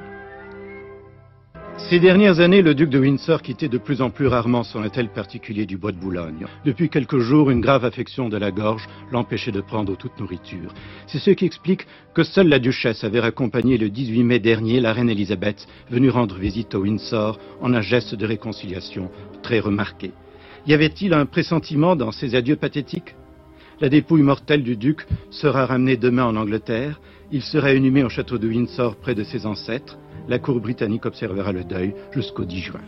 Ces dernières années, le duc de Windsor quittait de plus en plus rarement son hôtel particulier du Bois de Boulogne. Depuis quelques jours, une grave affection de la gorge l'empêchait de prendre toute nourriture. C'est ce qui explique que seule la duchesse avait accompagné le 18 mai dernier la reine Elisabeth, venue rendre visite au Windsor en un geste de réconciliation très remarqué. Y avait-il un pressentiment dans ces adieux pathétiques? La dépouille mortelle du duc sera ramenée demain en Angleterre. Il sera inhumé au château de Windsor près de ses ancêtres la cour britannique observera le deuil jusqu'au 10 juin.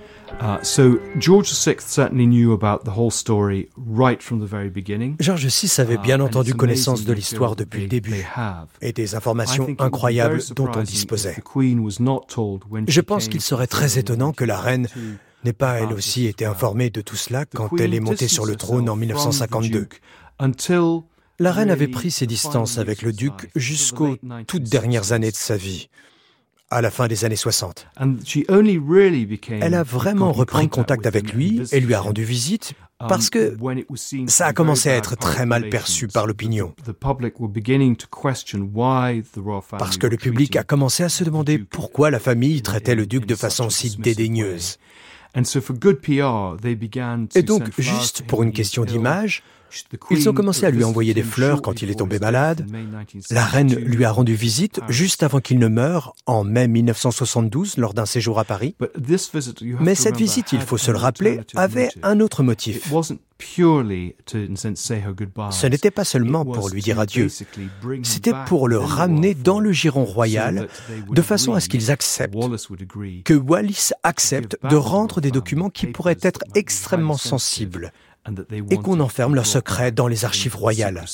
George
VI avait bien uh, entendu connaissance de l'histoire depuis le début et des informations incroyables dont on disposait. Je pense qu'il serait très étonnant que la reine n'ait pas elle aussi été informée de tout cela quand elle est montée sur le trône en 1952. La reine avait pris ses distances avec le duc jusqu'aux toutes dernières années de sa vie à la fin des années 60. Elle a vraiment repris contact avec lui et lui a rendu visite um, parce que ça a commencé à être très mal perçu par l'opinion. Parce que le public a commencé à se demander pourquoi la famille traitait le duc de façon si dédaigneuse. Et donc, juste pour une question d'image, ils ont commencé à lui envoyer des fleurs quand il est tombé malade. La reine lui a rendu visite juste avant qu'il ne meure en mai 1972 lors d'un séjour à Paris. Mais cette visite, il faut se le rappeler, avait un autre motif. Ce n'était pas seulement pour lui dire adieu, c'était pour le ramener dans le giron royal de façon à ce qu'ils acceptent, que Wallis accepte de rendre des documents qui pourraient être extrêmement sensibles et qu'on enferme leurs secrets dans les archives royales.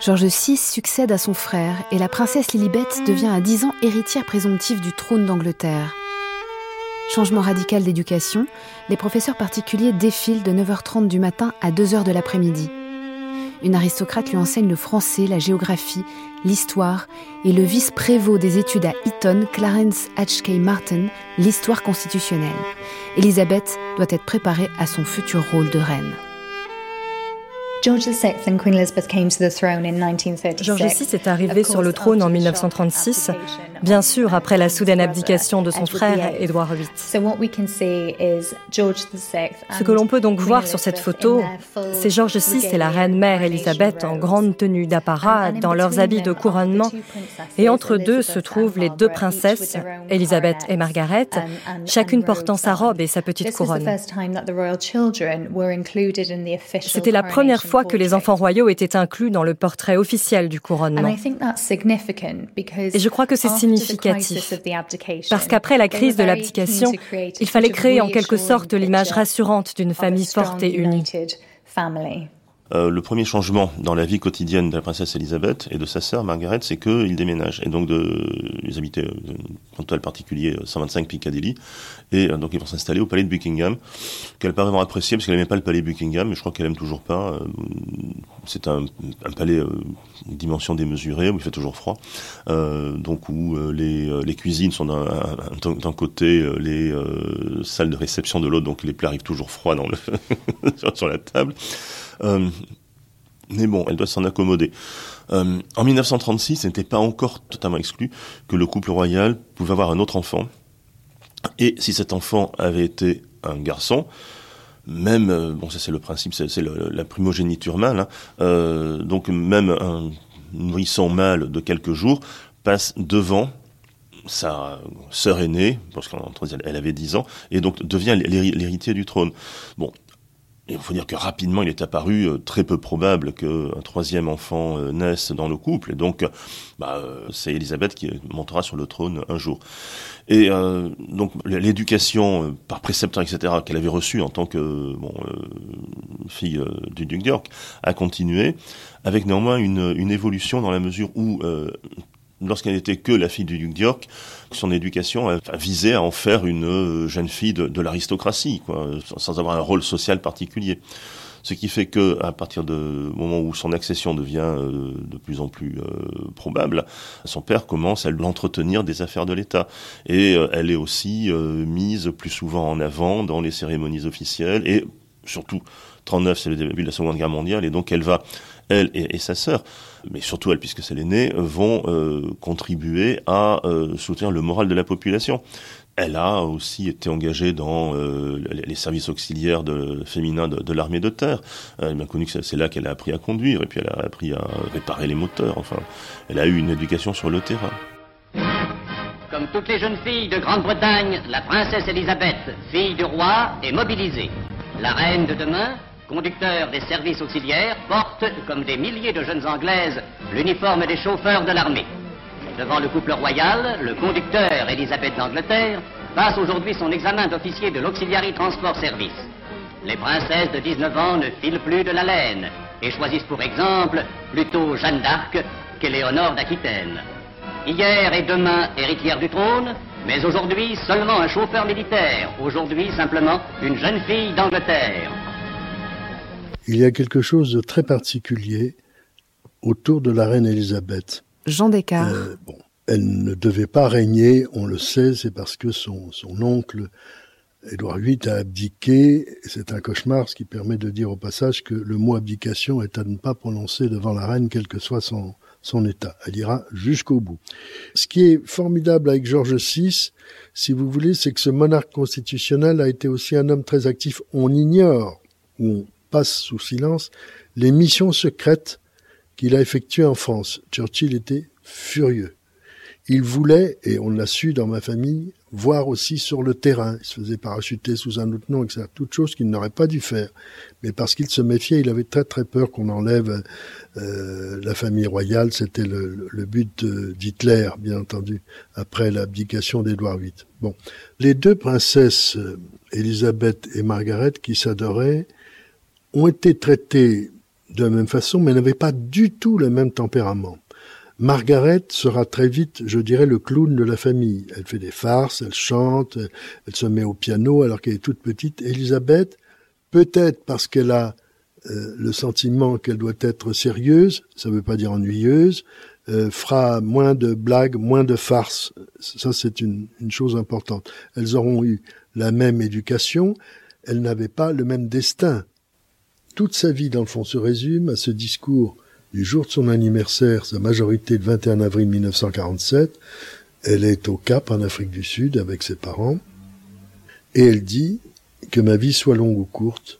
George VI succède à son frère et la princesse Lilibet devient à 10 ans héritière présomptive du trône d'Angleterre. Changement radical d'éducation, les professeurs particuliers défilent de 9h30 du matin à 2h de l'après-midi. une aristocrate lui enseigne le français, la géographie, l'histoire et le vice-prévôt des études à Eton, Clarence H.K. Martin, l'histoire constitutionnelle. Elisabeth doit être préparée à son futur rôle de reine.
George VI est arrivé sur le trône en 1936, bien sûr après la soudaine abdication de son frère Édouard VIII. Ce que l'on peut donc voir sur cette photo, c'est George VI et la reine-mère Elisabeth en grande tenue d'apparat dans leurs habits de couronnement, et entre deux se trouvent les deux princesses, Elisabeth et Margaret, chacune portant sa robe et sa petite couronne. C'était la première fois fois que les enfants royaux étaient inclus dans le portrait officiel du couronnement. Et je crois que c'est significatif, parce qu'après la crise de l'abdication, il fallait créer en quelque sorte l'image rassurante d'une famille forte et unie.
Euh, le premier changement dans la vie quotidienne de la princesse Elisabeth et de sa sœur Margaret, c'est qu'ils déménagent. Et donc, de, ils habitaient, euh, le particulier, 125 euh, Piccadilly, et euh, donc ils vont s'installer au palais de Buckingham, qu'elle pas vraiment appréciée parce qu'elle n'aimait pas le palais Buckingham, mais je crois qu'elle aime toujours pas. c'est un, un, palais euh, dimension démesurée où il fait toujours froid, donc où les, les cuisines sont d'un côté, les salles de réception de l'autre, donc les plats arrivent toujours froids dans le sur la table. Euh, mais bon, elle doit s'en accommoder. Euh, en 1936, ce n'était pas encore totalement exclu que le couple royal pouvait avoir un autre enfant. Et si cet enfant avait été un garçon, même, euh, bon ça c'est le principe, c'est la primogéniture mâle, hein, donc même un nourrisson mâle de quelques jours passe devant sa sœur aînée, parce qu'elle avait 10 ans, et donc devient l'héritier du trône. Bon, il faut dire que rapidement, il est apparu euh, très peu probable qu'un troisième enfant euh, naisse dans le couple. Et donc, bah, euh, c'est Elisabeth qui montera sur le trône un jour. Et donc, l'éducation par précepteur, etc., qu'elle avait reçue en tant que fille du duc d'York, a continué, avec néanmoins une, évolution dans la mesure où lorsqu'elle n'était que la fille du duc d'York, son éducation visé à en faire une euh, jeune fille de, l'aristocratie, sans avoir un rôle social particulier. Ce qui fait que, à partir du moment où son accession devient euh, de plus en plus euh, probable, son père commence à l'entretenir des affaires de l'État. Et elle est aussi mise plus souvent en avant dans les cérémonies officielles et surtout 39, c'est le début de la Seconde Guerre mondiale, et donc elle va, elle et, sa sœur, mais surtout elle puisque c'est l'aînée, vont euh, contribuer à euh, soutenir le moral de la population. Elle a aussi été engagée dans euh, les services auxiliaires de, féminins de, l'armée de terre. Elle a connu que c'est là qu'elle a appris à conduire et puis elle a appris à réparer les moteurs. Enfin, elle a eu une éducation sur le terrain.
Comme toutes les jeunes filles de Grande-Bretagne, la princesse Elisabeth, fille du roi, est mobilisée. La reine de demain conducteurs des services auxiliaires, portent, comme des milliers de jeunes Anglaises, l'uniforme des chauffeurs de l'armée. Devant le couple royal, le conducteur Elisabeth d'Angleterre passe aujourd'hui son examen d'officier de l'Auxiliary Transport Service. Les princesses de 19 ans ne filent plus de la laine et choisissent pour exemple plutôt Jeanne d'Arc qu'Éléonore d'Aquitaine. Hier et demain héritière du trône, mais aujourd'hui seulement un chauffeur militaire, aujourd'hui simplement une jeune fille d'Angleterre
il y a quelque chose de très particulier autour de la reine Élisabeth.
Jean Descartes.
Euh, bon, elle ne devait pas régner, on le sait, c'est parce que son, son oncle Édouard VIII a abdiqué. C'est un cauchemar, ce qui permet de dire au passage que le mot abdication est à ne pas prononcer devant la reine, quel que soit son, son état. Elle ira jusqu'au bout. Ce qui est formidable avec Georges VI, si vous voulez, c'est que ce monarque constitutionnel a été aussi un homme très actif. On ignore, ou passe sous silence les missions secrètes qu'il a effectuées en France. Churchill était furieux. Il voulait, et on l'a su dans ma famille, voir aussi sur le terrain. Il se faisait parachuter sous un autre nom, etc. Toutes choses qu'il n'aurait pas dû faire. Mais parce qu'il se méfiait, il avait très très peur qu'on enlève euh, la famille royale. C'était le, le, but d'Hitler, bien entendu, après l'abdication d'Édouard VIII. Bon, les deux princesses, Elisabeth et Margaret, qui s'adoraient, ont été traités de la même façon, mais n'avaient pas du tout le même tempérament. Margaret sera très vite, je dirais, le clown de la famille. Elle fait des farces, elle chante, elle se met au piano alors qu'elle est toute petite. Elisabeth, peut-être parce qu'elle a euh, le sentiment qu'elle doit être sérieuse, ça ne veut pas dire ennuyeuse, euh, fera moins de blagues, moins de farces. Ça, c'est une, une, chose importante. Elles auront eu la même éducation, elles n'avaient pas le même destin. Toute sa vie, dans le fond, se résume à ce discours du jour de son anniversaire, sa majorité le 21 avril 1947. Elle est au Cap, en Afrique du Sud, avec ses parents. Et elle dit que ma vie soit longue ou courte,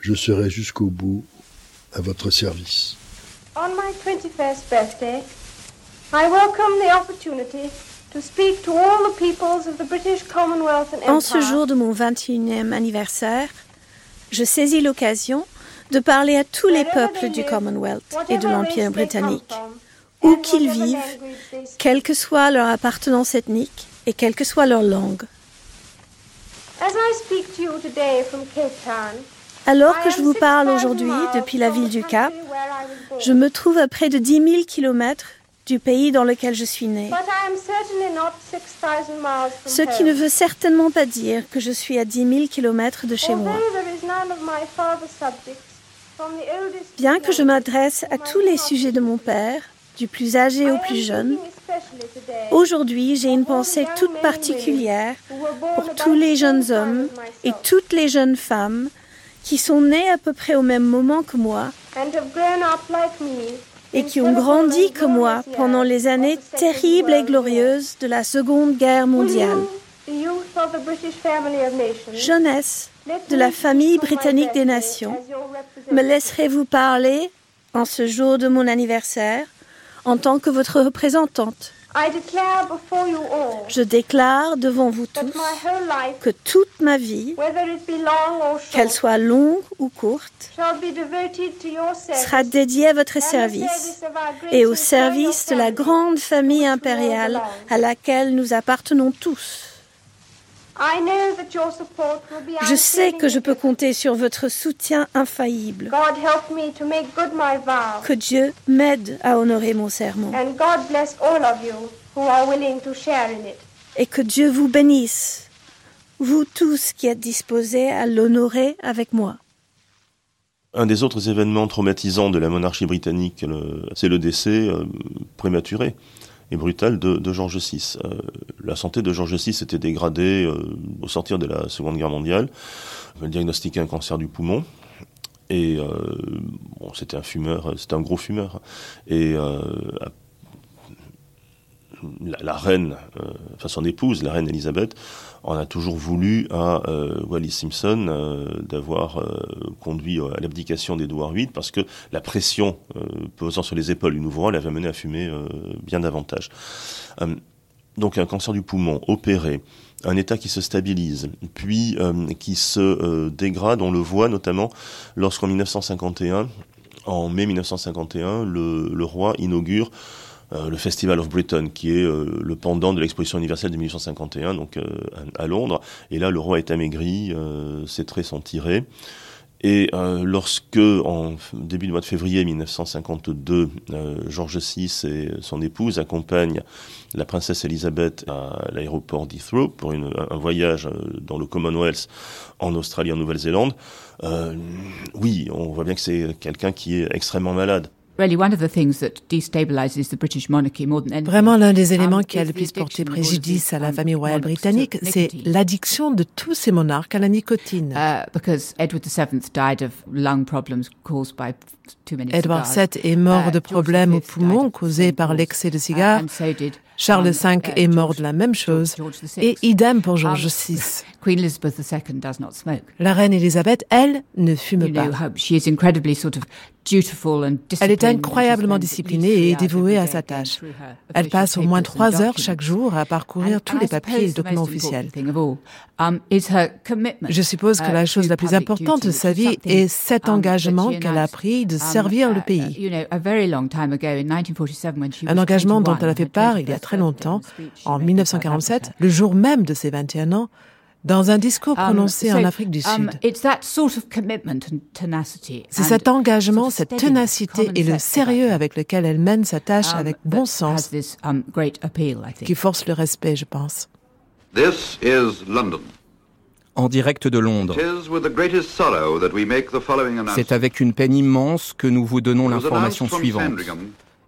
je serai jusqu'au bout à votre service.
On my 21st birthday, I welcome the opportunity to speak to all the peoples of the British Commonwealth and Empire.
En ce jour de mon 21e anniversaire, je saisis l'occasion de parler à tous les peuples du Commonwealth et de l'Empire britannique, où qu'ils vivent, quelle que soit leur appartenance ethnique et quelle que soit leur langue. Alors que je vous parle aujourd'hui depuis la ville du Cap, je me trouve à près de 10 000 kilomètres du pays dans lequel je suis né. Ce qui ne veut certainement pas dire que je suis à 10 000 kilomètres de chez moi. Bien que je m'adresse à tous les sujets de mon père, du plus âgé au plus jeune, aujourd'hui j'ai une pensée toute particulière pour tous les jeunes hommes et toutes les jeunes femmes qui sont nés à peu près au même moment que moi et qui ont grandi comme moi pendant les années terribles et glorieuses de la Seconde Guerre mondiale. Jeunesse de la famille britannique des nations, me laisserez-vous parler en ce jour de mon anniversaire en tant que votre représentante je déclare devant vous tous que toute ma vie, qu'elle soit longue ou courte, sera dédiée à votre service et au service de la grande famille impériale à laquelle nous appartenons tous. Je sais que je peux compter sur votre soutien infaillible. Que Dieu m'aide à honorer mon serment. Et que Dieu vous bénisse, vous tous qui êtes disposés à l'honorer avec moi.
Un des autres événements traumatisants de la monarchie britannique, c'est le décès euh, prématuré et brutale de, George VI. Euh, la santé de George VI était dégradée euh, au sortir de la Seconde Guerre mondiale. On diagnostiqué un cancer du poumon. Et euh, bon, c'était un fumeur, c'était un gros fumeur. Et la, la, reine, enfin son épouse, la reine Elisabeth, on a toujours voulu à euh, Wallis Simpson euh, d'avoir euh, conduit à l'abdication d'Édouard VIII parce que la pression posant sur les épaules du nouveau roi l'avait mené à fumer bien davantage. donc un cancer du poumon opéré, un état qui se stabilise, puis qui se dégrade, on le voit notamment lorsqu'en 1951, en mai 1951, le, roi inaugure le Festival of Britain, qui est euh, le pendant de l'exposition universelle de 1851, donc euh, à, Londres. Et là, le roi est amaigri, ses traits sont tirés. Et lorsque, en début du mois de février 1952, George VI et son épouse accompagnent la princesse Elisabeth à l'aéroport d'Heathrow pour une, un voyage dans le Commonwealth en Australie, en Nouvelle-Zélande, oui, on voit bien que c'est quelqu'un qui est extrêmement malade.
Vraiment, l'un des éléments qui a le plus porté préjudice à la famille royale britannique, c'est l'addiction de tous ces monarques à la nicotine. Edward VII est mort uh, de problèmes aux poumons causés par l'excès de uh, cigares. Charles V um, uh, est mort de la même chose, et idem pour George VI. La reine Elisabeth, elle, ne fume pas. Elle est incroyablement disciplinée et dévouée à sa tâche. Elle passe au moins trois heures chaque jour à parcourir tous les papiers et documents officiels. Um, Je suppose que la chose la plus importante de sa vie est cet um, engagement qu'elle a pris de servir le pays. Un engagement dont elle a fait part il y a très longtemps, en 1947, le jour même de ses 21 ans, dans un discours um, prononcé en Afrique du um, Sud. C'est cet engagement, cette ténacité et le sérieux avec lequel elle mène sa tâche um, avec bon sens qui force le respect, je pense.
This is London.
en direct de Londres. C'est avec une peine immense que nous vous donnons l'information suivante.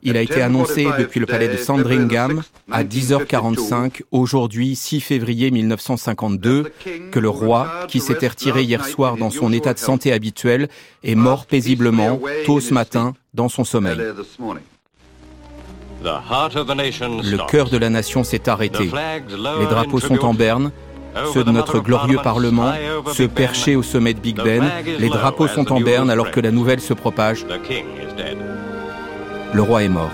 Il a été annoncé depuis le palais de Sandringham à 10h45 aujourd'hui 6 février 1952 que le roi, qui s'était retiré hier soir dans son état de santé habituel, est mort paisiblement tôt ce matin dans son sommeil. Le cœur de la nation s'est arrêté. Les drapeaux sont en berne. Ceux de notre glorieux Parlement, ceux perchés au sommet de Big Ben, les drapeaux sont en berne alors que la nouvelle se propage. Le roi est mort.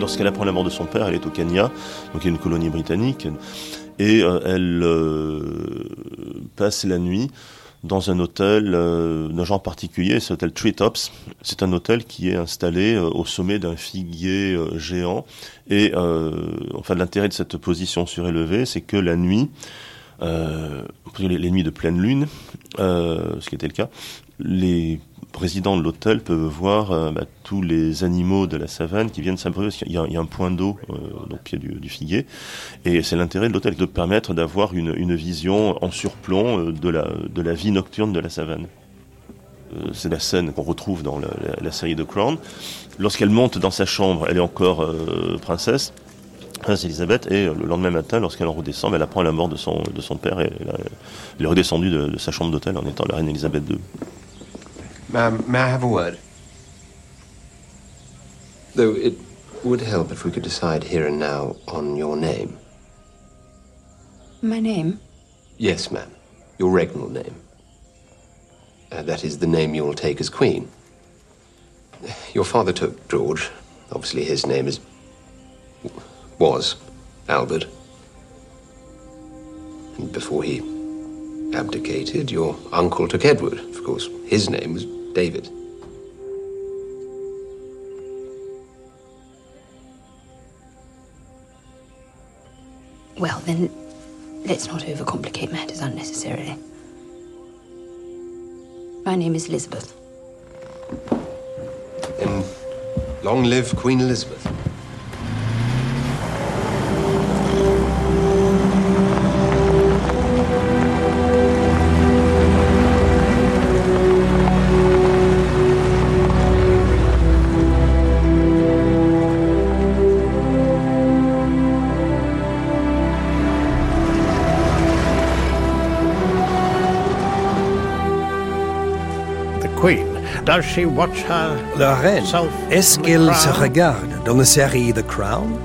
Lorsqu'elle apprend la mort de son père, elle est au Kenya, donc il y a une colonie britannique, et euh, elle euh, passe la nuit dans un hôtel euh, d'un genre particulier, c'est l'hôtel Treetops. C'est un hôtel qui est installé au sommet d'un figuier géant. Et enfin, l'intérêt de cette position surélevée, c'est que la nuit, les, nuits de pleine lune, ce qui était le cas, les présidents de l'hôtel peuvent voir euh, bah, tous les animaux de la savane qui viennent s'abreuver. Il, il, y a un point d'eau euh, au pied du, du, figuier. Et c'est l'intérêt de l'hôtel de permettre d'avoir une, vision en surplomb euh, de, la, vie nocturne de la savane. Euh, c'est la scène qu'on retrouve dans la, série de Crown. Lorsqu'elle monte dans sa chambre, elle est encore euh, princesse. Princesse Elisabeth, et le lendemain matin, lorsqu'elle en redescend, elle apprend la mort de son, de son père et elle, elle est redescendue de, de sa chambre d'hôtel en étant la reine Elisabeth II.
Ma'am, may I have a word? Though it would help if we could decide here and now on your name.
My name?
Yes, ma'am. Your regnal name. Uh, that is the name you will take as queen. Your father took George. Obviously, his name is. Was Albert. And before he abdicated, your uncle took Edward. Of course, his name was David.
Well, then, let's not overcomplicate matters unnecessarily. My name is Elizabeth.
And long live Queen Elizabeth.
La reine, est-ce qu'elle se regarde dans la série The Crown?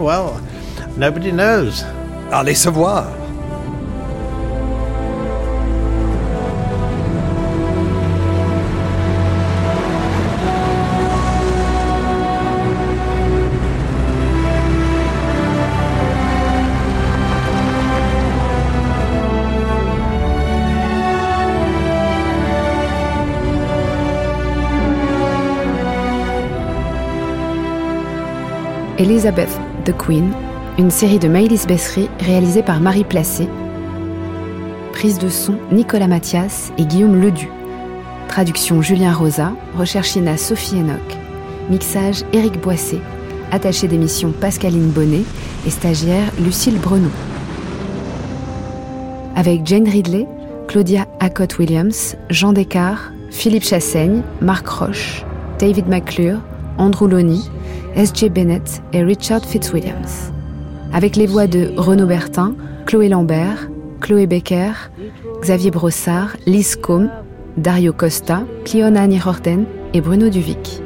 Well, nobody knows.
Allez savoir.
Elizabeth the Queen, une série de Maëlys Bessery réalisée par Marie Placé. Prise de son Nicolas Mathias et Guillaume Ledu. Traduction Julien Rosa, recherche INA Sophie Enoch. Mixage Éric Boissé. Attaché d'émission Pascaline Bonnet et stagiaire Lucille Brenou. Avec Jane Ridley, Claudia Acott Williams, Jean Descartes, Philippe Chassaigne, Marc Roche, David McClure, Andrew Loney, S.J. Bennett et Richard Fitzwilliams. Avec les voix de Renaud Bertin, Chloé Lambert, Chloé Becker, Xavier Brossard, Lise Combe, Dario Costa, Cleona Nirorden et Bruno Duvic.